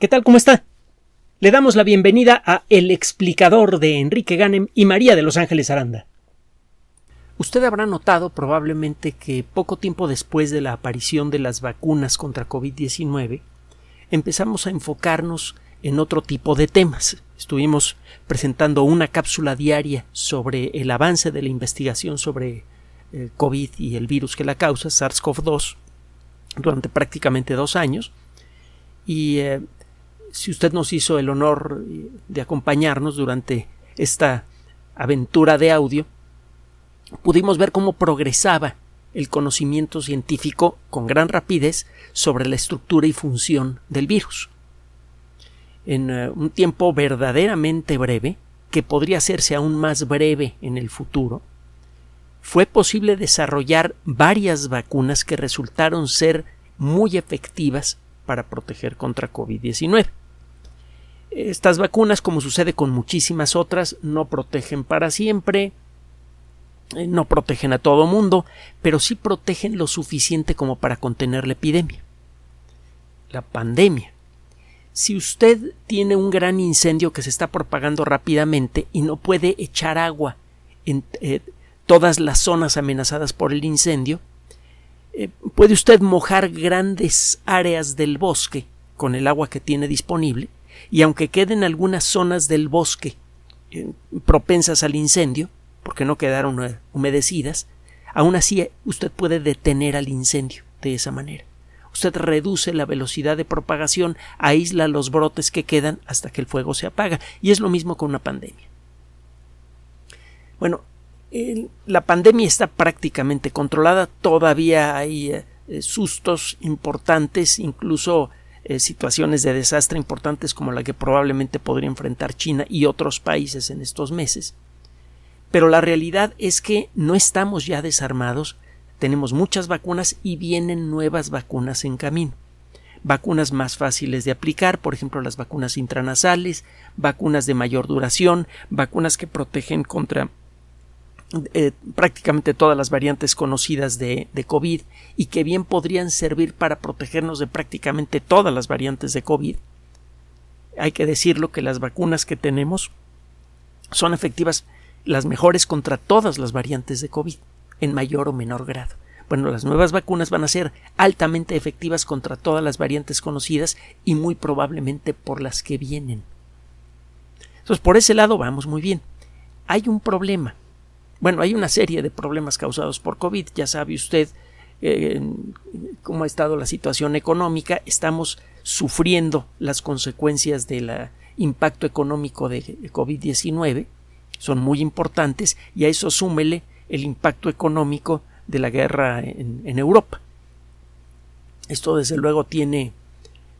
¿Qué tal? ¿Cómo está? Le damos la bienvenida a El explicador de Enrique Ganem y María de Los Ángeles Aranda. Usted habrá notado probablemente que poco tiempo después de la aparición de las vacunas contra COVID-19 empezamos a enfocarnos en otro tipo de temas. Estuvimos presentando una cápsula diaria sobre el avance de la investigación sobre el eh, COVID y el virus que la causa, SARS-CoV-2, durante prácticamente dos años. Y eh, si usted nos hizo el honor de acompañarnos durante esta aventura de audio, pudimos ver cómo progresaba el conocimiento científico con gran rapidez sobre la estructura y función del virus. En eh, un tiempo verdaderamente breve, que podría hacerse aún más breve en el futuro, fue posible desarrollar varias vacunas que resultaron ser muy efectivas para proteger contra COVID-19. Estas vacunas, como sucede con muchísimas otras, no protegen para siempre, eh, no protegen a todo mundo, pero sí protegen lo suficiente como para contener la epidemia. La pandemia. Si usted tiene un gran incendio que se está propagando rápidamente y no puede echar agua en eh, todas las zonas amenazadas por el incendio, eh, puede usted mojar grandes áreas del bosque con el agua que tiene disponible y aunque queden algunas zonas del bosque eh, propensas al incendio, porque no quedaron eh, humedecidas, aún así usted puede detener al incendio de esa manera. Usted reduce la velocidad de propagación, aísla los brotes que quedan hasta que el fuego se apaga, y es lo mismo con una pandemia. Bueno, la pandemia está prácticamente controlada, todavía hay eh, sustos importantes, incluso eh, situaciones de desastre importantes como la que probablemente podría enfrentar China y otros países en estos meses. Pero la realidad es que no estamos ya desarmados, tenemos muchas vacunas y vienen nuevas vacunas en camino. Vacunas más fáciles de aplicar, por ejemplo las vacunas intranasales, vacunas de mayor duración, vacunas que protegen contra eh, prácticamente todas las variantes conocidas de, de, COVID y que bien podrían servir para protegernos de prácticamente todas las variantes de COVID. Hay que decirlo que las vacunas que tenemos son efectivas las mejores contra todas las variantes de COVID en mayor o menor grado. Bueno, las nuevas vacunas van a ser altamente efectivas contra todas las variantes conocidas y muy probablemente por las que vienen. Entonces, por ese lado vamos muy bien. Hay un problema bueno, hay una serie de problemas causados por COVID. Ya sabe usted eh, cómo ha estado la situación económica. Estamos sufriendo las consecuencias del impacto económico de COVID-19. Son muy importantes y a eso súmele el impacto económico de la guerra en, Europa. Esto desde luego tiene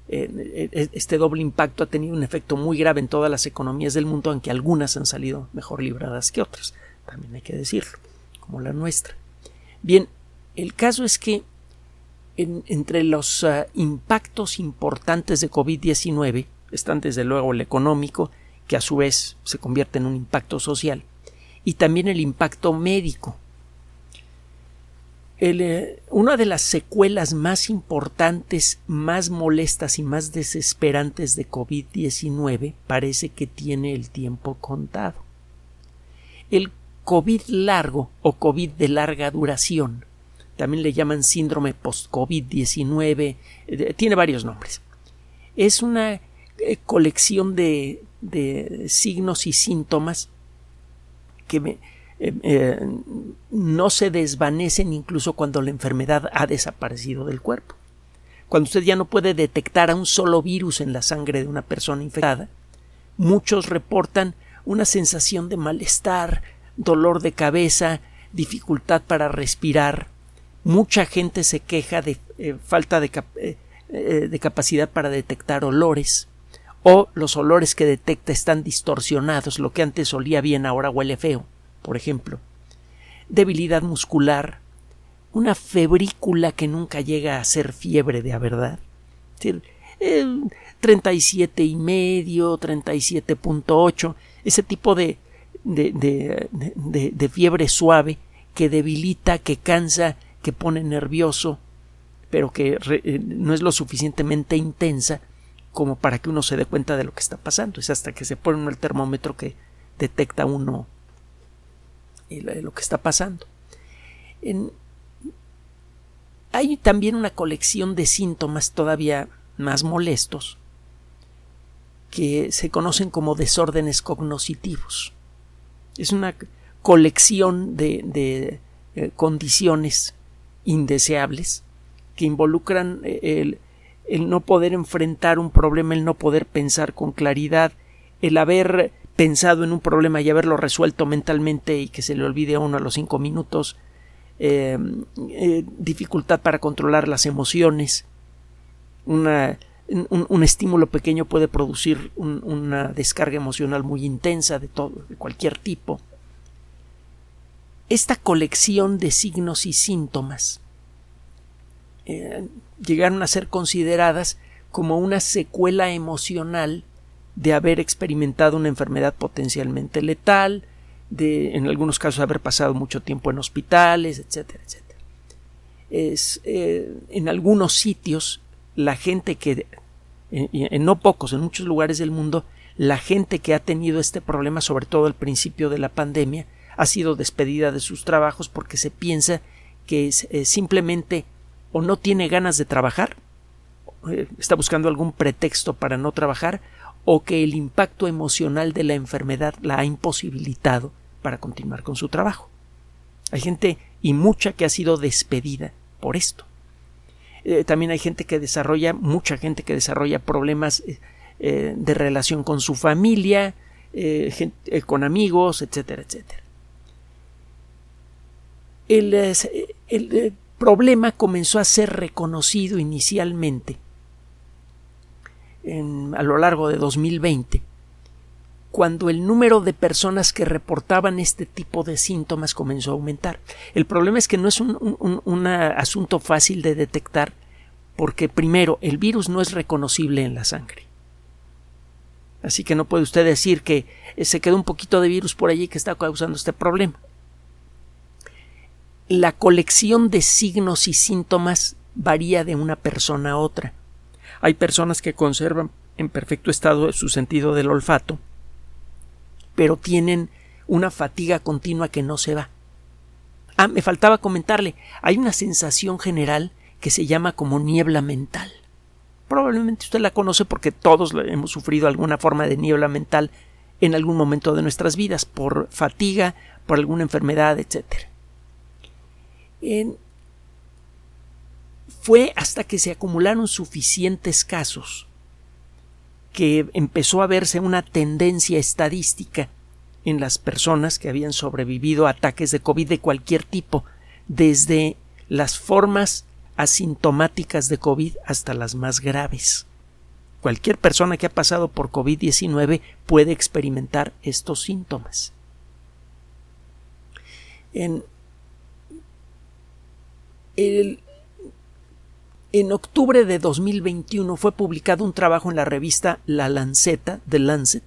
eh, e, este doble impacto ha tenido un efecto muy grave en todas las economías del mundo, aunque algunas han salido mejor libradas que otras también hay que decirlo, como la nuestra. Bien, el caso es que entre los ah, impactos importantes de COVID-19 están desde luego el económico, que a su vez se convierte en un impacto social, y también el impacto médico. Eh, una de las secuelas más importantes, más molestas y más desesperantes de COVID-19 parece que tiene el tiempo contado. El COVID largo o COVID de larga duración. También le llaman síndrome post-COVID-19. Eh, tiene varios nombres. Es una eh, colección de, signos y síntomas que eh, no se desvanecen incluso cuando la enfermedad ha desaparecido del cuerpo. Cuando usted ya no puede detectar a un solo virus en la sangre de una persona infectada, muchos reportan una sensación de malestar, dolor de cabeza, dificultad para respirar. Mucha gente se queja de eh, falta de, eh, eh, de capacidad para detectar olores o los olores que detecta están distorsionados, lo que antes olía bien ahora huele feo, por ejemplo. Debilidad muscular, una febrícula que nunca llega a ser fiebre de a verdad. Es decir, 37 y medio, 37.8, ese tipo de de, de, fiebre suave que debilita, que cansa, que pone nervioso, pero que eh, no es lo suficientemente intensa como para que uno se dé cuenta de lo que está pasando. Es hasta que se pone el termómetro que detecta uno lo que está pasando. hay también una colección de síntomas todavía más molestos que se conocen como desórdenes cognitivos. Es una colección de, eh, condiciones indeseables que involucran eh, el, no poder enfrentar un problema, el no poder pensar con claridad, el haber pensado en un problema y haberlo resuelto mentalmente y que se le olvide a uno a los cinco minutos, eh, dificultad para controlar las emociones, una un, estímulo pequeño puede producir una descarga emocional muy intensa de todo, de cualquier tipo. Esta colección de signos y síntomas eh, llegaron a ser consideradas como una secuela emocional de haber experimentado una enfermedad potencialmente letal, de en algunos casos haber pasado mucho tiempo en hospitales, etcétera, etcétera. Es, eh, en algunos sitios la gente que, en, no pocos, en muchos lugares del mundo, la gente que ha tenido este problema, sobre todo al principio de la pandemia, ha sido despedida de sus trabajos porque se piensa que eh, simplemente o no tiene ganas de trabajar, eh, está buscando algún pretexto para no trabajar, o que el impacto emocional de la enfermedad la ha imposibilitado para continuar con su trabajo. Hay gente y mucha que ha sido despedida por esto. Eh, también hay gente que desarrolla, mucha gente que desarrolla problemas eh, eh, de relación con su familia, con amigos, etcétera, etcétera. El, el problema comenzó a ser reconocido inicialmente a lo largo de 2020 cuando el número de personas que reportaban este tipo de síntomas comenzó a aumentar. El problema es que no es un, asunto fácil de detectar porque primero el virus no es reconocible en la sangre. Así que no puede usted decir que se quedó un poquito de virus por allí que está causando este problema. La colección de signos y síntomas varía de una persona a otra. Hay personas que conservan en perfecto estado su sentido del olfato, pero tienen una fatiga continua que no se va. Ah, me faltaba comentarle, hay una sensación general que se llama como niebla mental. Probablemente usted la conoce porque todos hemos sufrido alguna forma de niebla mental en algún momento de nuestras vidas, por fatiga, por alguna enfermedad, etc. fue hasta que se acumularon suficientes casos que empezó a verse una tendencia estadística en las personas que habían sobrevivido a ataques de COVID de cualquier tipo, desde las formas asintomáticas de COVID hasta las más graves. Cualquier persona que ha pasado por COVID-19 puede experimentar estos síntomas. En, el, en octubre de 2021 fue publicado un trabajo en la revista La Lanceta de Lancet.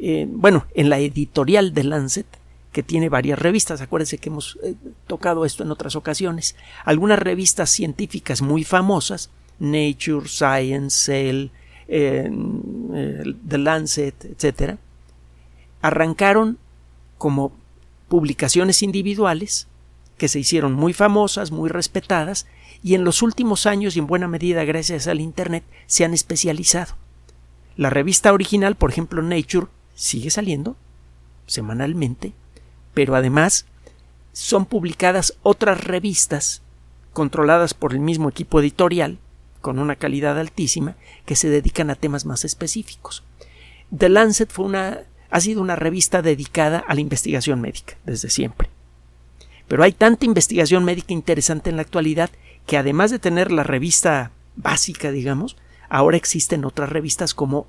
Eh, bueno, en la editorial de Lancet, que tiene varias revistas. Acuérdense que hemos eh, tocado esto en otras ocasiones. Algunas revistas científicas muy famosas, Nature, Science, Cell, eh, The Lancet, etc., arrancaron como publicaciones individuales que se hicieron muy famosas, muy respetadas, y en los últimos años y en buena medida gracias al Internet se han especializado. La revista original, por ejemplo Nature, sigue saliendo semanalmente, pero además son publicadas otras revistas controladas por el mismo equipo editorial, con una calidad altísima, que se dedican a temas más específicos. The Lancet fue una, ha sido una revista dedicada a la investigación médica desde siempre. Pero hay tanta investigación médica interesante en la actualidad que además de tener la revista básica, digamos, ahora existen otras revistas como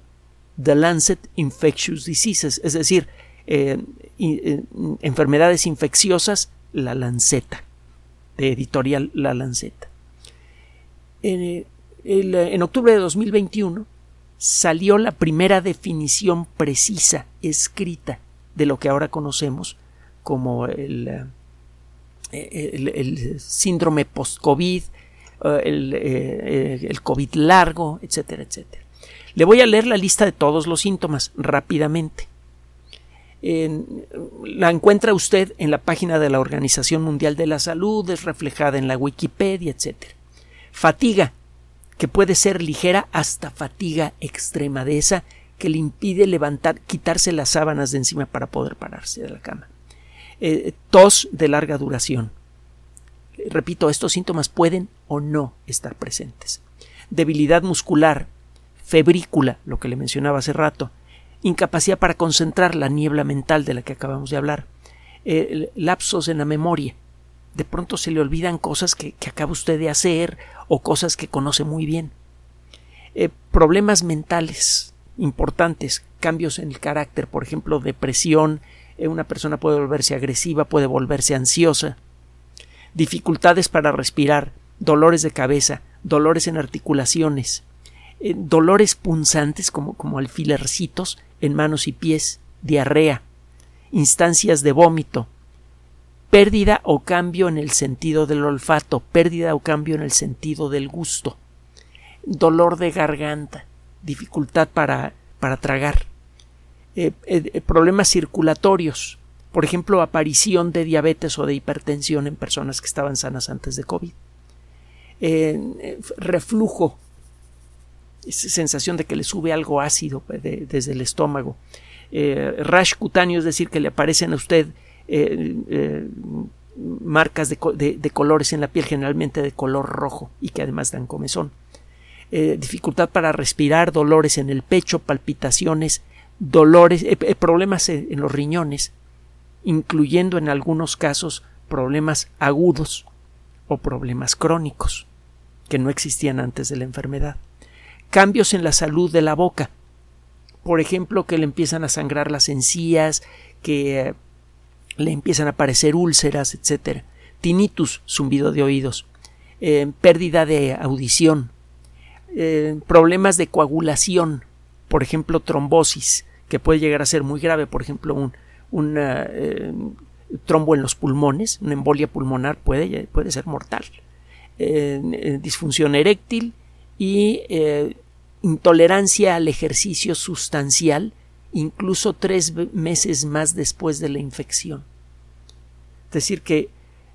The Lancet Infectious Diseases, es decir, eh, eh, enfermedades infecciosas, La Lanceta, de editorial La Lanceta. En, en octubre de 2021 salió la primera definición precisa, escrita, de lo que ahora conocemos como el el, síndrome post-COVID, eh, el, eh, el, COVID largo, etcétera, etcétera. Le voy a leer la lista de todos los síntomas rápidamente. la encuentra usted en la página de la Organización Mundial de la Salud, es reflejada en la Wikipedia, etc. Fatiga, que puede ser ligera hasta fatiga extrema, de esa que le impide levantar, quitarse las sábanas de encima para poder pararse de la cama. Eh, tos de larga duración. Repito, estos síntomas pueden o no estar presentes. Debilidad muscular, febrícula, lo que le mencionaba hace rato, incapacidad para concentrar la niebla mental de la que acabamos de hablar, eh, lapsos en la memoria. De pronto se le olvidan cosas que, acaba usted de hacer o cosas que conoce muy bien. Eh, problemas mentales importantes, cambios en el carácter, por ejemplo, depresión, una persona puede volverse agresiva, puede volverse ansiosa, dificultades para respirar, dolores de cabeza, dolores en articulaciones, eh, dolores punzantes como, como alfilercitos en manos y pies, diarrea, instancias de vómito, pérdida o cambio en el sentido del olfato, pérdida o cambio en el sentido del gusto, dolor de garganta, dificultad para, para tragar, eh, eh, problemas circulatorios, por ejemplo, aparición de diabetes o de hipertensión en personas que estaban sanas antes de COVID, eh, reflujo, sensación de que le sube algo ácido desde el estómago, rash cutáneo, es decir, que le aparecen a usted marcas de, colores en la piel, generalmente de color rojo y que además dan comezón. dificultad para respirar, dolores en el pecho, palpitaciones, dolores, eh, eh, problemas en los riñones, incluyendo en algunos casos problemas agudos o problemas crónicos que no existían antes de la enfermedad. Cambios en la salud de la boca, por ejemplo, que le empiezan a sangrar las encías, que eh, le empiezan a aparecer úlceras, etc. Tinnitus, zumbido de oídos, pérdida de audición, problemas de coagulación, por ejemplo, trombosis, que puede llegar a ser muy grave, por ejemplo, un, eh, trombo en los pulmones, una embolia pulmonar puede, puede ser mortal, eh, disfunción eréctil y eh, intolerancia al ejercicio sustancial, incluso tres meses más después de la infección. Es decir, que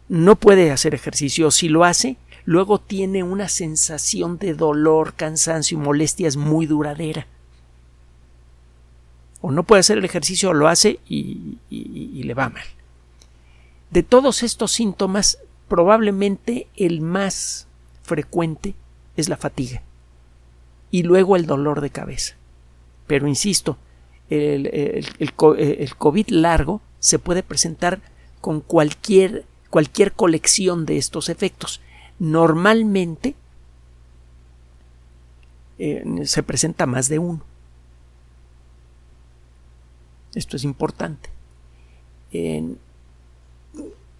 no puede hacer ejercicio, si lo hace, luego tiene una sensación de dolor, cansancio y molestias muy duradera o no puede hacer el ejercicio o lo hace y, le va mal. De todos estos síntomas, probablemente el más frecuente es la fatiga y luego el dolor de cabeza. Pero insisto, el, el, COVID largo se puede presentar con cualquier, cualquier colección de estos efectos. Normalmente eh, se presenta más de uno. Esto es importante.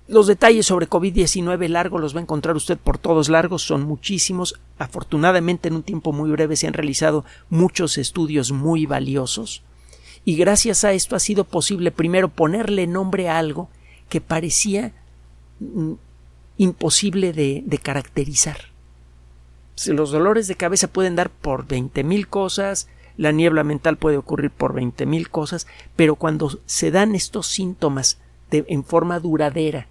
los detalles sobre COVID-19 largo los va a encontrar usted por todos largos, son muchísimos. Afortunadamente en un tiempo muy breve se han realizado muchos estudios muy valiosos y gracias a esto ha sido posible primero ponerle nombre a algo que parecía mm, imposible de, de caracterizar. Los dolores de cabeza pueden dar por veinte mil cosas, la niebla mental puede ocurrir por veinte mil cosas, pero cuando se dan estos síntomas de, en forma duradera,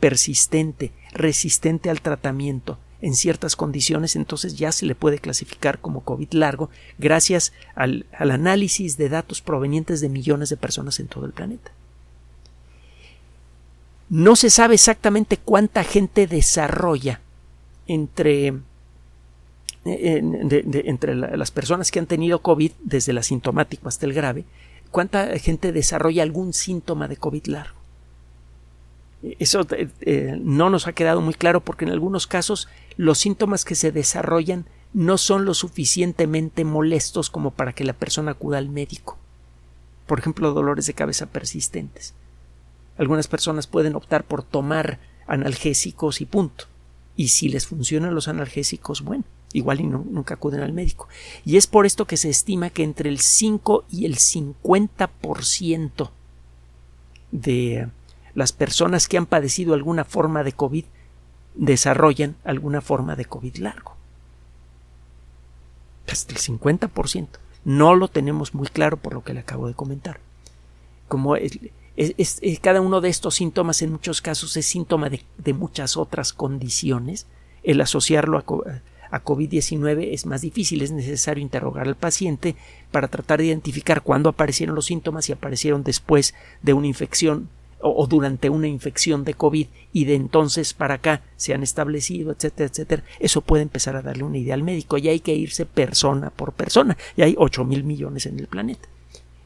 persistente, resistente al tratamiento, en ciertas condiciones, entonces ya se le puede clasificar como COVID largo gracias al, análisis de datos provenientes de millones de personas en todo el planeta. No se sabe exactamente cuánta gente desarrolla entre entre las personas que han tenido COVID, desde el asintomático hasta el grave, cuánta gente desarrolla algún síntoma de COVID largo. Eso eh, eh, no nos ha quedado muy claro porque en algunos casos los síntomas que se desarrollan no son lo suficientemente molestos como para que la persona acuda al médico. Por ejemplo, dolores de cabeza persistentes. Algunas personas pueden optar por tomar analgésicos y punto. Y si les funcionan los analgésicos, bueno, igual y nunca acuden al médico. Y es por esto que se estima que entre el 5 y el 50% de las personas que han padecido alguna forma de COVID desarrollan alguna forma de COVID largo. hasta el 50%. No lo tenemos muy claro por lo que le acabo de comentar. Como es, cada uno de estos síntomas en muchos casos es síntoma de, muchas otras condiciones, el asociarlo a, a COVID-19 es más difícil, es necesario interrogar al paciente para tratar de identificar cuándo aparecieron los síntomas, si aparecieron después de una infección o, durante una infección de COVID y de entonces para acá se han establecido, etcétera, etcétera. Eso puede empezar a darle una idea al médico y hay que irse persona por persona. Y hay 8 mil millones en el planeta.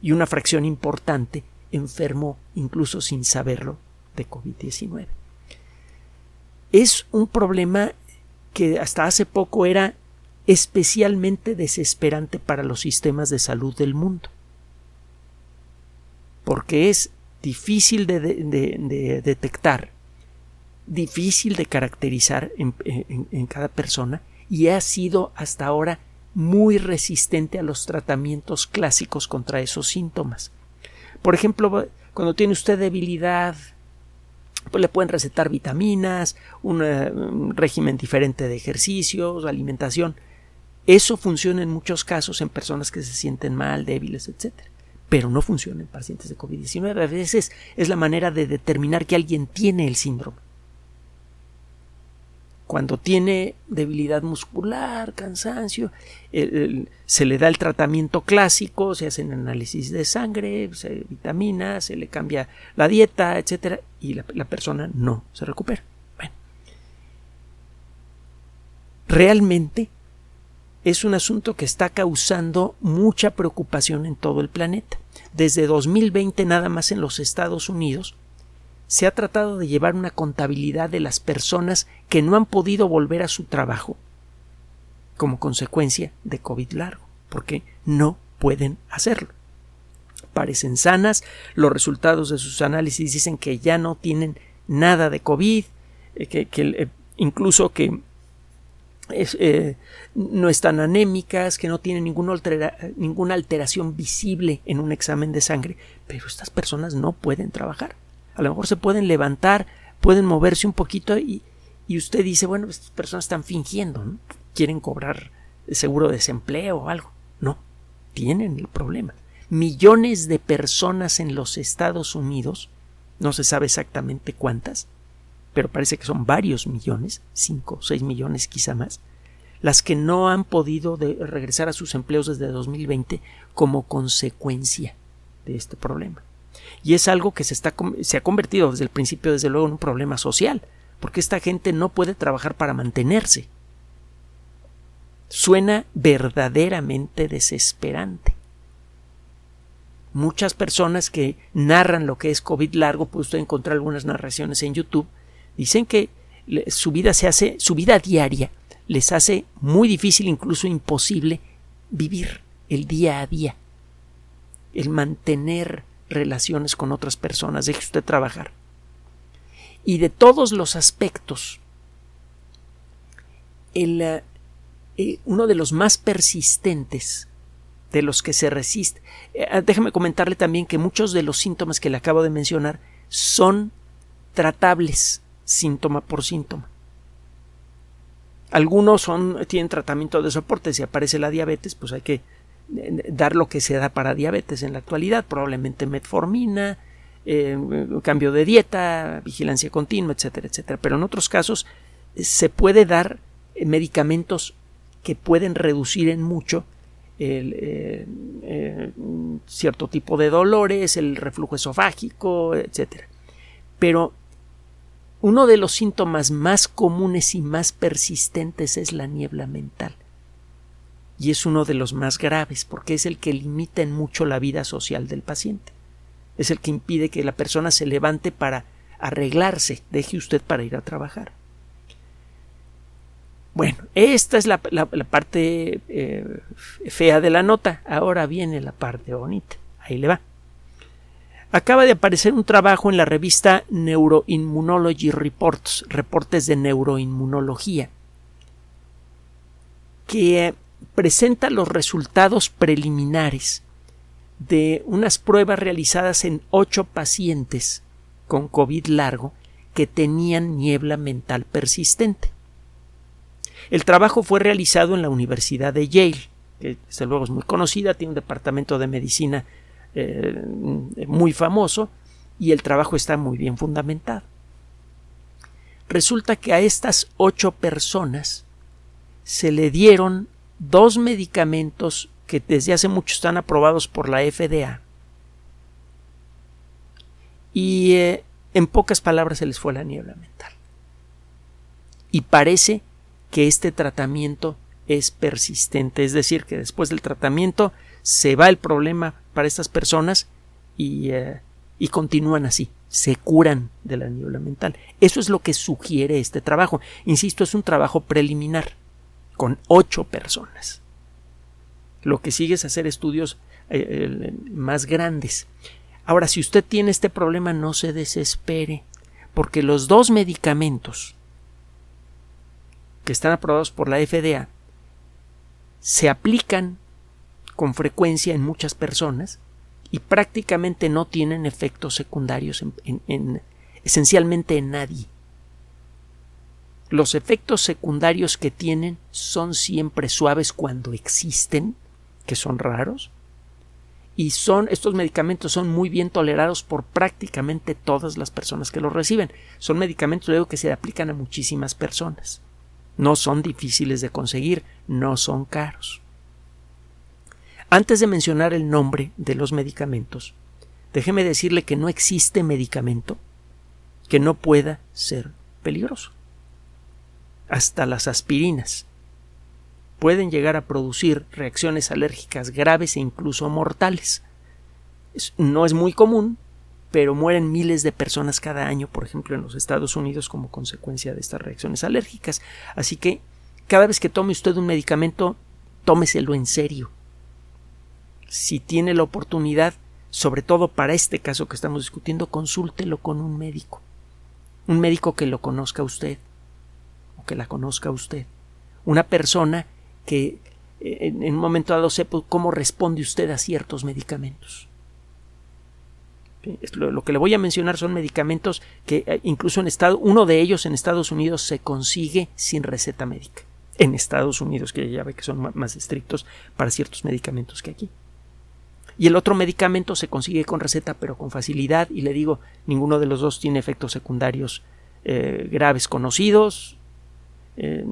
Y una fracción importante enfermó incluso sin saberlo de COVID-19. Es un problema que hasta hace poco era especialmente desesperante para los sistemas de salud del mundo. Porque es difícil de, detectar, difícil de caracterizar en, cada persona y ha sido hasta ahora muy resistente a los tratamientos clásicos contra esos síntomas. Por ejemplo, cuando tiene usted debilidad, pues le pueden recetar vitaminas, un régimen diferente de ejercicios, alimentación. Eso funciona en muchos casos en personas que se sienten mal, débiles, etcétera pero no funciona en pacientes de COVID-19. A veces es la manera de determinar que alguien tiene el síndrome. Cuando tiene debilidad muscular, cansancio, se le da el tratamiento clásico, se hacen análisis de sangre, se vitamina, se le cambia la dieta, etcétera, y la, la persona no se recupera. Bueno, realmente es un asunto que está causando mucha preocupación en todo el planeta. Desde 2020 nada más en los Estados Unidos se ha tratado de llevar una contabilidad de las personas que no han podido volver a su trabajo como consecuencia de COVID largo, porque no pueden hacerlo. Parecen sanas, los resultados de sus análisis dicen que ya no tienen nada de COVID, eh, que, eh, incluso que eh, no están anémicas, que no tienen ninguna, ninguna alteración visible en un examen de sangre, pero estas personas no pueden trabajar. A lo mejor se pueden levantar, pueden moverse un poquito y, y usted dice, bueno, estas personas están fingiendo, quieren cobrar seguro de desempleo o algo. No, tienen el problema. Millones de personas en los Estados Unidos, no se sabe exactamente cuántas, pero parece que son varios millones, cinco o seis millones quizá más, las que no han podido regresar a sus empleos desde 2020 como consecuencia de este problema. Y es algo que se, está, se ha convertido desde el principio, desde luego, en un problema social, porque esta gente no puede trabajar para mantenerse. Suena verdaderamente desesperante. Muchas personas que narran lo que es COVID largo, puede usted encontrar algunas narraciones en YouTube, Dicen que su vida se hace, su vida diaria les hace muy difícil, incluso imposible, vivir el día a día, el mantener relaciones con otras personas, deje usted trabajar. Y de todos los aspectos, el, eh, eh, uno de los más persistentes de los que se resiste. Eh, déjeme comentarle también que muchos de los síntomas que le acabo de mencionar son tratables síntoma por síntoma. Algunos son, tienen tratamiento de soporte. Si aparece la diabetes, pues hay que dar lo que se da para diabetes en la actualidad, probablemente metformina, eh, cambio de dieta, vigilancia continua, etcétera, etcétera. Pero en otros casos eh, se puede dar medicamentos que pueden reducir en mucho el, cierto tipo de dolores, el reflujo esofágico, etcétera. Pero uno de los síntomas más comunes y más persistentes es la niebla mental. Y es uno de los más graves porque es el que limita en mucho la vida social del paciente. Es el que impide que la persona se levante para arreglarse, deje usted para ir a trabajar. Bueno, esta es la, parte eh, fea de la nota. Ahora viene la parte bonita. Ahí le va acaba de aparecer un trabajo en la revista Neuroimmunology Reports, reportes de neuroinmunología, que presenta los resultados preliminares de unas pruebas realizadas en ocho pacientes con COVID largo que tenían niebla mental persistente. El trabajo fue realizado en la Universidad de Yale, que desde luego es muy conocida, tiene un departamento de medicina eh, muy famoso y el trabajo está muy bien fundamentado. Resulta que a estas ocho personas se le dieron dos medicamentos que desde hace mucho están aprobados por la FDA y eh, en pocas palabras se les fue la niebla mental. Y parece que este tratamiento es persistente, es decir, que después del tratamiento se va el problema para estas personas y, eh, y continúan así, se curan de la niebla mental. Eso es lo que sugiere este trabajo. Insisto, es un trabajo preliminar con ocho personas. Lo que sigue es hacer estudios eh, más grandes. Ahora, si usted tiene este problema, no se desespere, porque los dos medicamentos que están aprobados por la FDA se aplican con frecuencia en muchas personas y prácticamente no tienen efectos secundarios en, esencialmente en nadie. Los efectos secundarios que tienen son siempre suaves cuando existen, que son raros, y son estos medicamentos son muy bien tolerados por prácticamente todas las personas que los reciben. Son medicamentos luego que se aplican a muchísimas personas. No son difíciles de conseguir, no son caros. Antes de mencionar el nombre de los medicamentos, déjeme decirle que no existe medicamento que no pueda ser peligroso. Hasta las aspirinas pueden llegar a producir reacciones alérgicas graves e incluso mortales. no es muy común, pero mueren miles de personas cada año, por ejemplo, en los Estados Unidos como consecuencia de estas reacciones alérgicas. Así que cada vez que tome usted un medicamento, tómeselo en serio si tiene la oportunidad, sobre todo para este caso que estamos discutiendo, consúltelo con un médico. Un médico que lo conozca usted o que la conozca usted. Una persona que eh, en un momento dado sepa cómo responde usted a ciertos medicamentos. Lo, que le voy a mencionar son medicamentos que eh, incluso en Estado, uno de ellos en Estados Unidos se consigue sin receta médica. En Estados Unidos, que ya ve que son más estrictos para ciertos medicamentos que aquí y el otro medicamento se consigue con receta pero con facilidad y le digo ninguno de los dos tiene efectos secundarios eh, graves conocidos eh,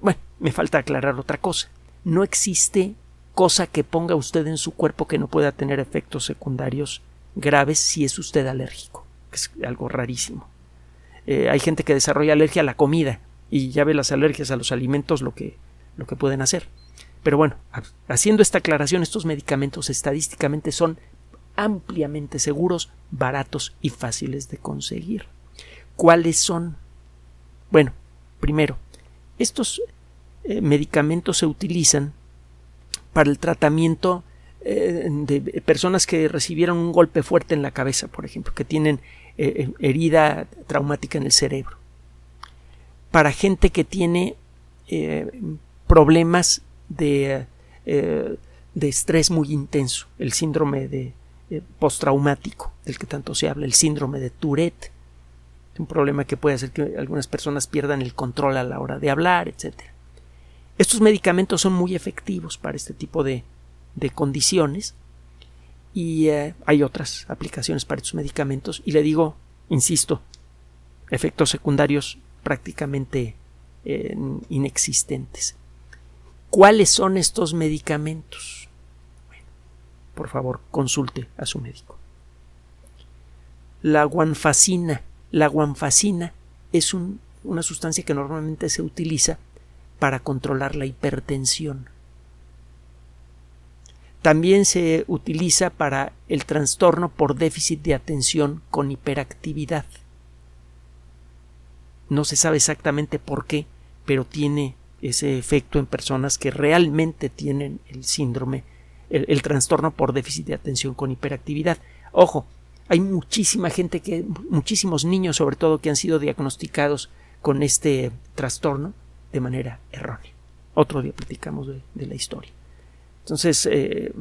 bueno me falta aclarar otra cosa no existe cosa que ponga usted en su cuerpo que no pueda tener efectos secundarios graves si es usted alérgico es algo rarísimo eh, hay gente que desarrolla alergia a la comida y ya ve las alergias a los alimentos lo que lo que pueden hacer pero bueno, haciendo esta aclaración, estos medicamentos estadísticamente son ampliamente seguros, baratos y fáciles de conseguir. ¿Cuáles son? Bueno, primero, estos eh, medicamentos se utilizan para el tratamiento eh, de personas que recibieron un golpe fuerte en la cabeza, por ejemplo, que tienen eh, herida traumática en el cerebro. Para gente que tiene problemas de, de estrés muy intenso, el síndrome de postraumático del que tanto se habla, el síndrome de Tourette, un problema que puede hacer que algunas personas pierdan el control a la hora de hablar, etc. Estos medicamentos son muy efectivos para este tipo de, de condiciones y eh, hay otras aplicaciones para estos medicamentos y le digo, insisto, efectos secundarios prácticamente inexistentes. ¿Cuáles son estos medicamentos? por favor, consulte a su médico. La guanfacina. La guanfacina es una sustancia que normalmente se utiliza para controlar la hipertensión. También se utiliza para el trastorno por déficit de atención con hiperactividad. No se sabe exactamente por qué, pero tiene ese efecto en personas que realmente tienen el síndrome, el, trastorno por déficit de atención con hiperactividad. Ojo, hay muchísima gente que, muchísimos niños sobre todo que han sido diagnosticados con este trastorno de manera errónea. Otro día platicamos de, la historia. Entonces, eh,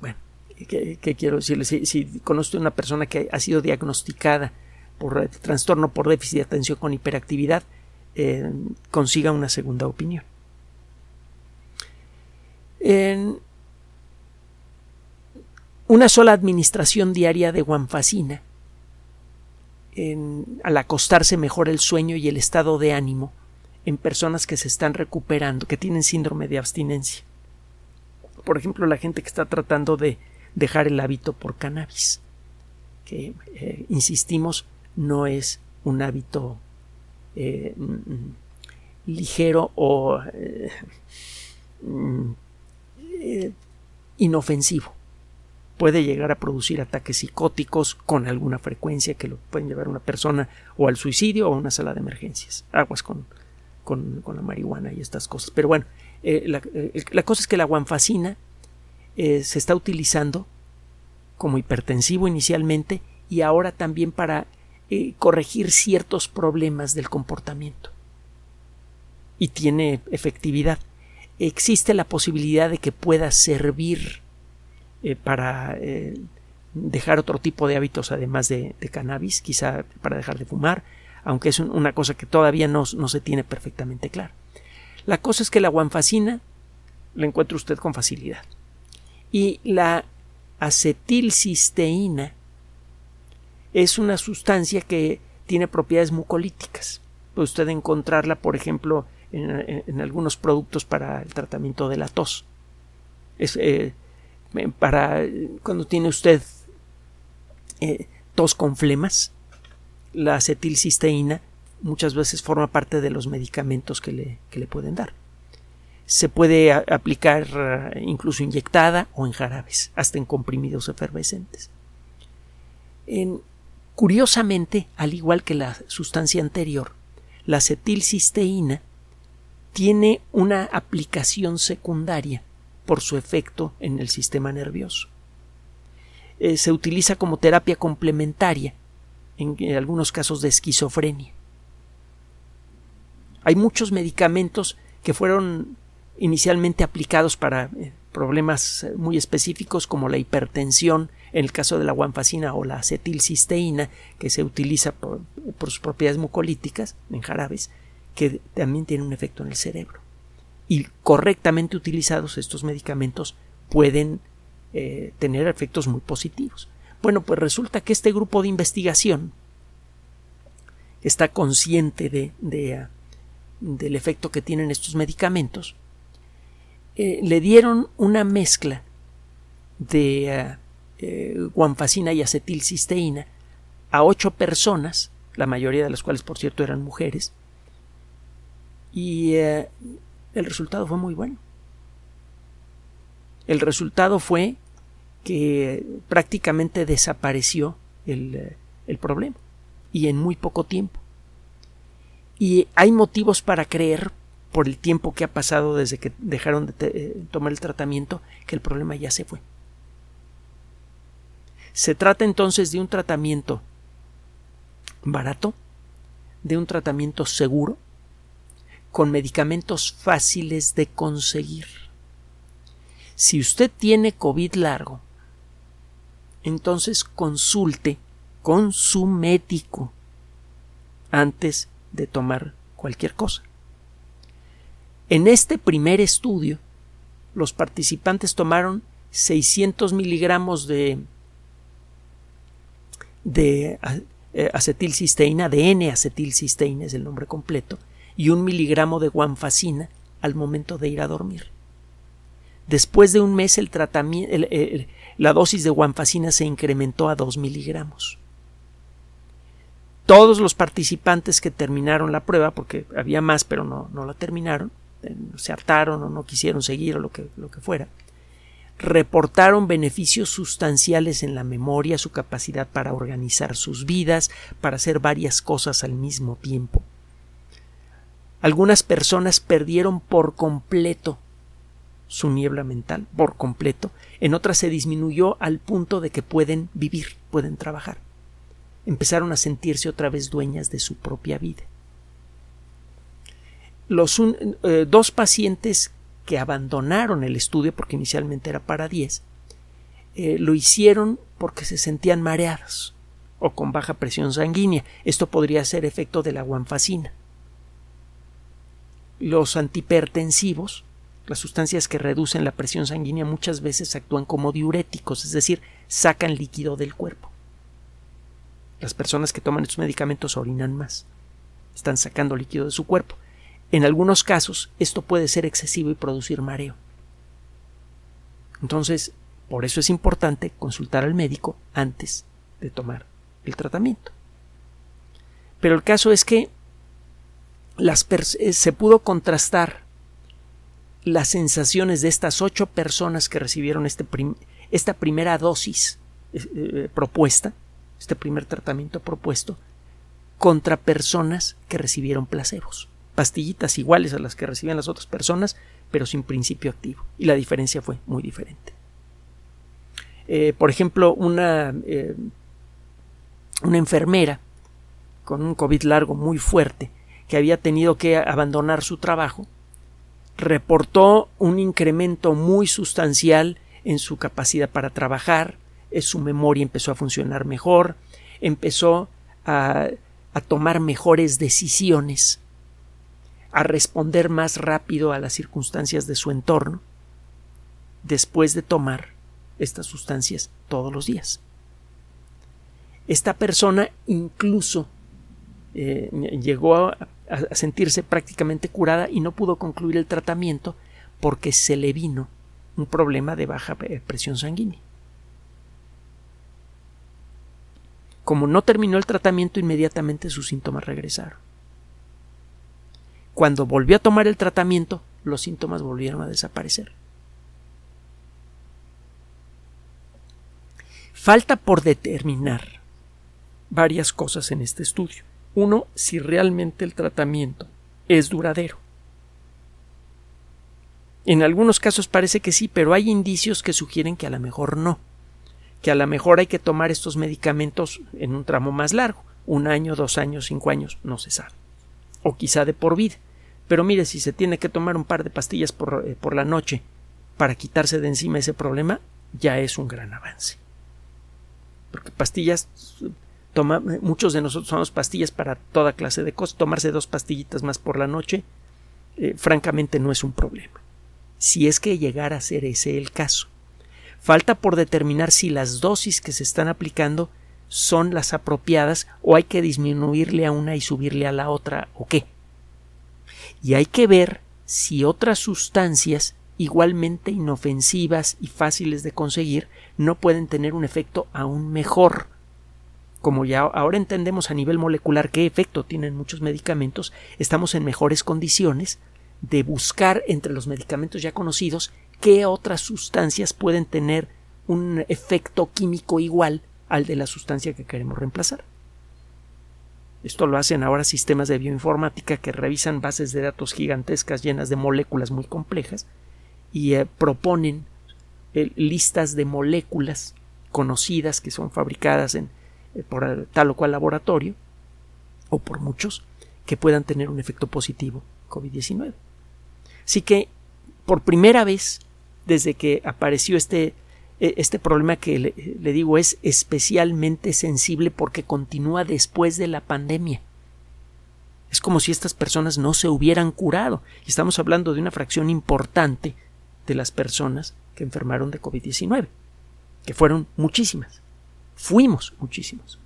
bueno, ¿qué, quiero decirle? Si, si conoce una persona que ha sido diagnosticada por trastorno por déficit de atención con hiperactividad, eh, consiga una segunda opinión. En una sola administración diaria de guanfacina, al acostarse mejora el sueño y el estado de ánimo en personas que se están recuperando, que tienen síndrome de abstinencia. Por ejemplo, la gente que está tratando de dejar el hábito por cannabis, que, eh, insistimos, no es un hábito eh, mm, ligero o eh, mm, inofensivo. Puede llegar a producir ataques psicóticos con alguna frecuencia que lo pueden llevar a una persona o al suicidio o a una sala de emergencias. Aguas con, con, la marihuana y estas cosas. Pero bueno, la, la, cosa es que la guanfacina se está utilizando como hipertensivo inicialmente y ahora también para eh, corregir ciertos problemas del comportamiento. Y tiene efectividad. Existe la posibilidad de que pueda servir eh, para eh, dejar otro tipo de hábitos además de, cannabis, quizá para dejar de fumar, aunque es una cosa que todavía no, no se tiene perfectamente clara. La cosa es que la guanfacina la encuentra usted con facilidad. Y la acetilcisteína es una sustancia que tiene propiedades mucolíticas. Puede usted encontrarla, por ejemplo, en, algunos productos para el tratamiento de la tos. Es, eh, para cuando tiene usted eh, tos con flemas, la acetilcisteína muchas veces forma parte de los medicamentos que le, que le pueden dar. Se puede aplicar eh, incluso inyectada o en jarabes, hasta en comprimidos efervescentes. En, Curiosamente, al igual que la sustancia anterior, la acetilcisteína tiene una aplicación secundaria por su efecto en el sistema nervioso. Eh, se utiliza como terapia complementaria en, algunos casos de esquizofrenia. Hay muchos medicamentos que fueron inicialmente aplicados para eh, problemas eh, muy específicos como la hipertensión en el caso de la guanfacina o la acetilcisteína, que se utiliza por, sus propiedades mucolíticas en jarabes, que también tiene un efecto en el cerebro. Y correctamente utilizados estos medicamentos pueden eh, tener efectos muy positivos. Bueno, pues resulta que este grupo de investigación está consciente de, ah, del efecto que tienen estos medicamentos. Eh, le dieron una mezcla de ah, eh, guanfacina y acetilcisteína a ocho personas, la mayoría de las cuales, por cierto, eran mujeres, y el resultado fue muy bueno. El resultado fue que prácticamente desapareció el, eh, el, problema y en muy poco tiempo. Y hay motivos para creer, por el tiempo que ha pasado desde que dejaron de tomar el tratamiento, que el problema ya se fue. Se trata entonces de un tratamiento barato, de un tratamiento seguro, con medicamentos fáciles de conseguir. Si usted tiene COVID largo, entonces consulte con su médico antes de tomar cualquier cosa. En este primer estudio, los participantes tomaron 600 miligramos de de eh, acetilcisteína, de N-acetilcisteína es el nombre completo, y un miligramo de guanfacina al momento de ir a dormir. Después de un mes el tratamiento, la dosis de guanfacina se incrementó a 2 miligramos. Todos los participantes que terminaron la prueba, porque había más pero no, no la terminaron, eh, se hartaron o no quisieron seguir o lo que, lo que fuera, reportaron beneficios sustanciales en la memoria, su capacidad para organizar sus vidas, para hacer varias cosas al mismo tiempo. Algunas personas perdieron por completo su niebla mental, por completo, en otras se disminuyó al punto de que pueden vivir, pueden trabajar. Empezaron a sentirse otra vez dueñas de su propia vida. Los eh, dos pacientes que abandonaron el estudio porque inicialmente era para 10, eh, lo hicieron porque se sentían mareados o con baja presión sanguínea. Esto podría ser efecto de la guanfacina. Los antihipertensivos las sustancias que reducen la presión sanguínea muchas veces actúan como diuréticos, es decir, sacan líquido del cuerpo. Las personas que toman estos medicamentos orinan más, están sacando líquido de su cuerpo. En algunos casos esto puede ser excesivo y producir mareo. Entonces, por eso es importante consultar al médico antes de tomar el tratamiento. Pero el caso es que eh, se pudo contrastar las sensaciones de estas ocho personas que recibieron este esta primera dosis eh, eh, propuesta, este primer tratamiento propuesto, contra personas que recibieron placebos, pastillitas iguales a las que recibían las otras personas, pero sin principio activo. Y la diferencia fue muy diferente. por ejemplo, una, una enfermera con un COVID largo muy fuerte, que había tenido que abandonar su trabajo, reportó un incremento muy sustancial en su capacidad para trabajar, su memoria empezó a funcionar mejor, empezó a, a tomar mejores decisiones, a responder más rápido a las circunstancias de su entorno, después de tomar estas sustancias todos los días. Esta persona incluso eh, llegó a, sentirse prácticamente curada y no pudo concluir el tratamiento porque se le vino un problema de baja presión sanguínea. Como no terminó el tratamiento, inmediatamente sus síntomas regresaron. Cuando volvió a tomar el tratamiento, los síntomas volvieron a desaparecer. Falta por determinar varias cosas en este estudio. Uno, si realmente el tratamiento es duradero. En algunos casos parece que sí, pero hay indicios que sugieren que a lo mejor no, que a lo mejor hay que tomar estos medicamentos en un tramo más largo, un año, dos años, cinco años, no se sabe, o quizá de por vida. Pero mire, si se tiene que tomar un par de pastillas por, eh, por la noche para quitarse de encima ese problema, ya es un gran avance. Porque pastillas muchos de nosotros tomamos pastillas para toda clase de cosas. Tomarse dos pastillitas más por la noche, eh, francamente, no es un problema. Si es que llegara a ser ese el caso. Falta por determinar si las dosis que se están aplicando son las apropiadas o hay que disminuirle a una y subirle a la otra o qué. Y hay que ver si otras sustancias igualmente inofensivas y fáciles de conseguir no pueden tener un efecto aún mejor como ya ahora entendemos a nivel molecular qué efecto tienen muchos medicamentos, estamos en mejores condiciones de buscar entre los medicamentos ya conocidos qué otras sustancias pueden tener un efecto químico igual al de la sustancia que queremos reemplazar. Esto lo hacen ahora sistemas de bioinformática que revisan bases de datos gigantescas llenas de moléculas muy complejas y eh, proponen eh, listas de moléculas conocidas que son fabricadas en por tal o cual laboratorio, o por muchos, que puedan tener un efecto positivo COVID-19. Así que, por primera vez, desde que apareció este, e, este problema que le, le digo es especialmente sensible porque continúa después de la pandemia. Es como si estas personas no se hubieran curado. Y estamos hablando de una fracción importante de las personas que enfermaron de COVID-19, que fueron muchísimas. Fuimos muchísimos.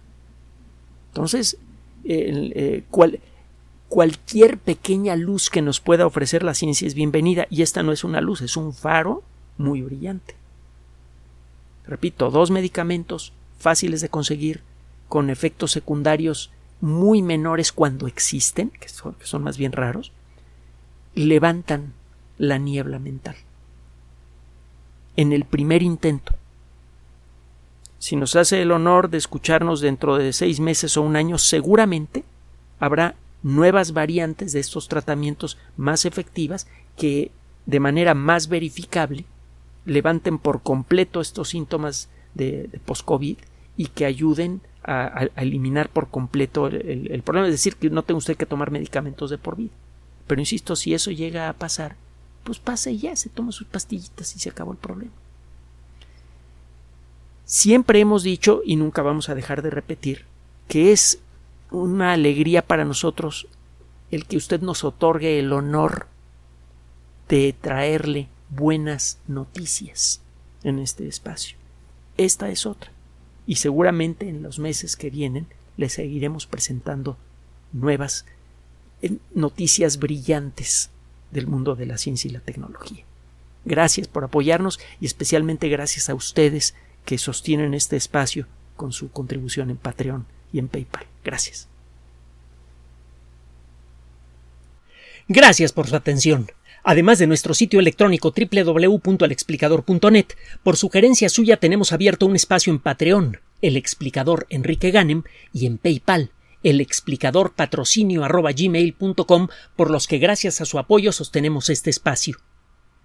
Entonces, eh, cualquier pequeña luz que nos pueda ofrecer la ciencia es bienvenida y esta no es una luz, es un faro muy brillante. Repito, dos medicamentos fáciles de conseguir, con efectos secundarios muy menores cuando existen, que son más bien raros, levantan la niebla mental. En el primer intento si nos hace el honor de escucharnos dentro de seis meses o un año, seguramente habrá nuevas variantes de estos tratamientos más efectivas que de manera más verificable levanten por completo estos síntomas de, post-COVID y que ayuden a, eliminar por completo el, el, problema. Es decir, que no tenga usted que tomar medicamentos de por vida. Pero insisto, si eso llega a pasar, pues pasa y ya, se toma sus pastillitas y se acabó el problema. Siempre hemos dicho, y nunca vamos a dejar de repetir, que es una alegría para nosotros el que usted nos otorgue el honor de traerle buenas noticias en este espacio. Esta es otra. Y seguramente en los meses que vienen le seguiremos presentando nuevas eh, noticias brillantes del mundo de la ciencia y la tecnología. Gracias por apoyarnos y especialmente gracias a ustedes que sostienen este espacio con su contribución en Patreon y en PayPal. Gracias. Gracias por su atención. Además de nuestro sitio electrónico www.alexplicador.net, por sugerencia suya tenemos abierto un espacio en Patreon, el explicador Enrique Ganem, y en PayPal, el explicador patrocinio por los que gracias a su apoyo sostenemos este espacio.